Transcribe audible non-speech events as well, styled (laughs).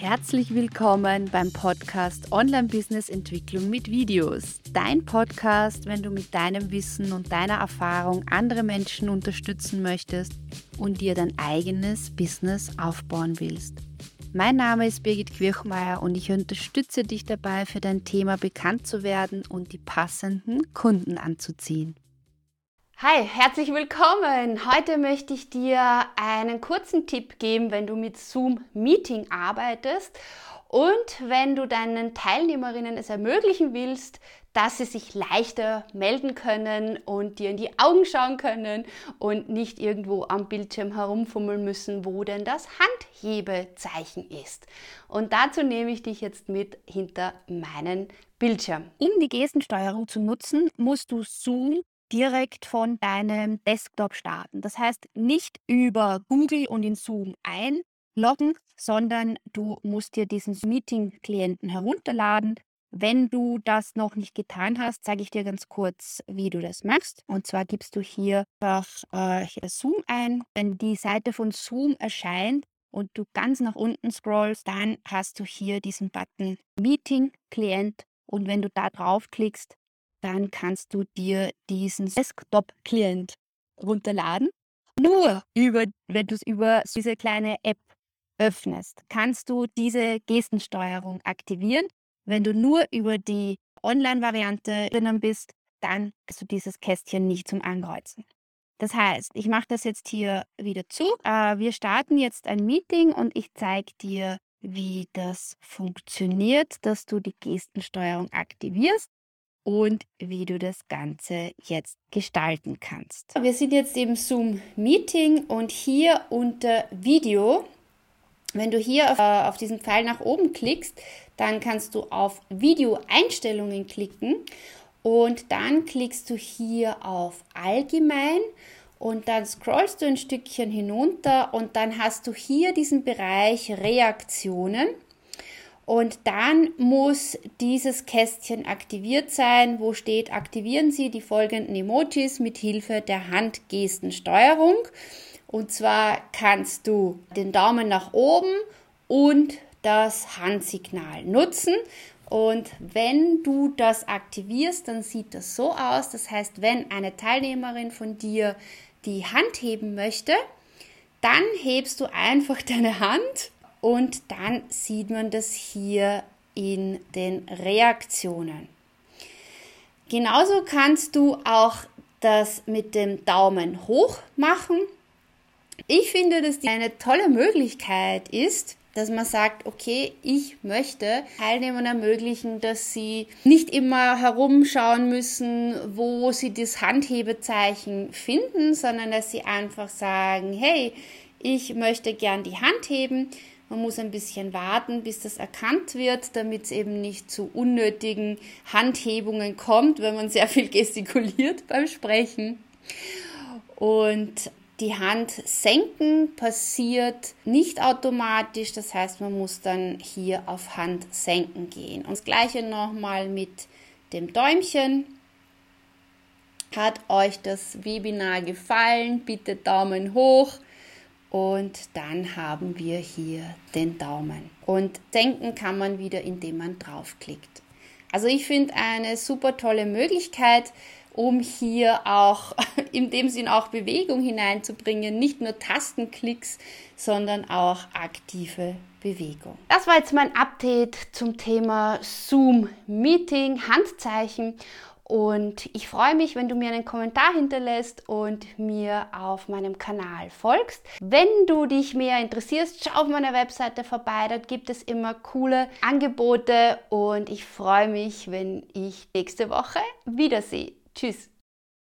Herzlich willkommen beim Podcast Online Business Entwicklung mit Videos. Dein Podcast, wenn du mit deinem Wissen und deiner Erfahrung andere Menschen unterstützen möchtest und dir dein eigenes Business aufbauen willst. Mein Name ist Birgit Quirchmeier und ich unterstütze dich dabei, für dein Thema bekannt zu werden und die passenden Kunden anzuziehen. Hi, herzlich willkommen. Heute möchte ich dir einen kurzen Tipp geben, wenn du mit Zoom Meeting arbeitest und wenn du deinen Teilnehmerinnen es ermöglichen willst, dass sie sich leichter melden können und dir in die Augen schauen können und nicht irgendwo am Bildschirm herumfummeln müssen, wo denn das Handhebezeichen ist. Und dazu nehme ich dich jetzt mit hinter meinen Bildschirm. Um die Gestensteuerung zu nutzen, musst du Zoom direkt von deinem Desktop starten. Das heißt, nicht über Google und in Zoom einloggen, sondern du musst dir diesen Meeting-Klienten herunterladen. Wenn du das noch nicht getan hast, zeige ich dir ganz kurz, wie du das machst. Und zwar gibst du hier einfach äh, Zoom ein. Wenn die Seite von Zoom erscheint und du ganz nach unten scrollst, dann hast du hier diesen Button Meeting Klient. Und wenn du da draufklickst, dann kannst du dir diesen Desktop-Client runterladen. Nur über, wenn du es über diese kleine App öffnest, kannst du diese Gestensteuerung aktivieren. Wenn du nur über die Online-Variante drinnen bist, dann kannst du dieses Kästchen nicht zum Ankreuzen. Das heißt, ich mache das jetzt hier wieder zu. Äh, wir starten jetzt ein Meeting und ich zeige dir, wie das funktioniert, dass du die Gestensteuerung aktivierst und wie du das Ganze jetzt gestalten kannst. Wir sind jetzt im Zoom-Meeting und hier unter Video, wenn du hier auf, äh, auf diesen Pfeil nach oben klickst, dann kannst du auf Video-Einstellungen klicken und dann klickst du hier auf Allgemein und dann scrollst du ein Stückchen hinunter und dann hast du hier diesen Bereich Reaktionen. Und dann muss dieses Kästchen aktiviert sein, wo steht, aktivieren Sie die folgenden Emojis mit Hilfe der Handgestensteuerung. Und zwar kannst du den Daumen nach oben und das Handsignal nutzen. Und wenn du das aktivierst, dann sieht das so aus. Das heißt, wenn eine Teilnehmerin von dir die Hand heben möchte, dann hebst du einfach (laughs) deine Hand und dann sieht man das hier in den Reaktionen. Genauso kannst du auch das mit dem Daumen hoch machen. Ich finde, dass die eine tolle Möglichkeit ist, dass man sagt, okay, ich möchte Teilnehmern ermöglichen, dass sie nicht immer herumschauen müssen, wo sie das Handhebezeichen finden, sondern dass sie einfach sagen, hey, ich möchte gern die Hand heben, man muss ein bisschen warten, bis das erkannt wird, damit es eben nicht zu unnötigen Handhebungen kommt, wenn man sehr viel (laughs) gestikuliert beim Sprechen. Und die Hand senken passiert nicht automatisch, das heißt, man muss dann hier auf Hand senken gehen. Und das gleiche nochmal mit dem Däumchen. Hat euch das Webinar gefallen? Bitte Daumen hoch. Und dann haben wir hier den Daumen. Und senken kann man wieder, indem man draufklickt. Also ich finde eine super tolle Möglichkeit, um hier auch (laughs) in dem Sinn auch Bewegung hineinzubringen. Nicht nur Tastenklicks, sondern auch aktive Bewegung. Das war jetzt mein Update zum Thema Zoom Meeting, Handzeichen. Und ich freue mich, wenn du mir einen Kommentar hinterlässt und mir auf meinem Kanal folgst. Wenn du dich mehr interessierst, schau auf meiner Webseite vorbei. Dort gibt es immer coole Angebote und ich freue mich, wenn ich nächste Woche wiedersehe. Tschüss.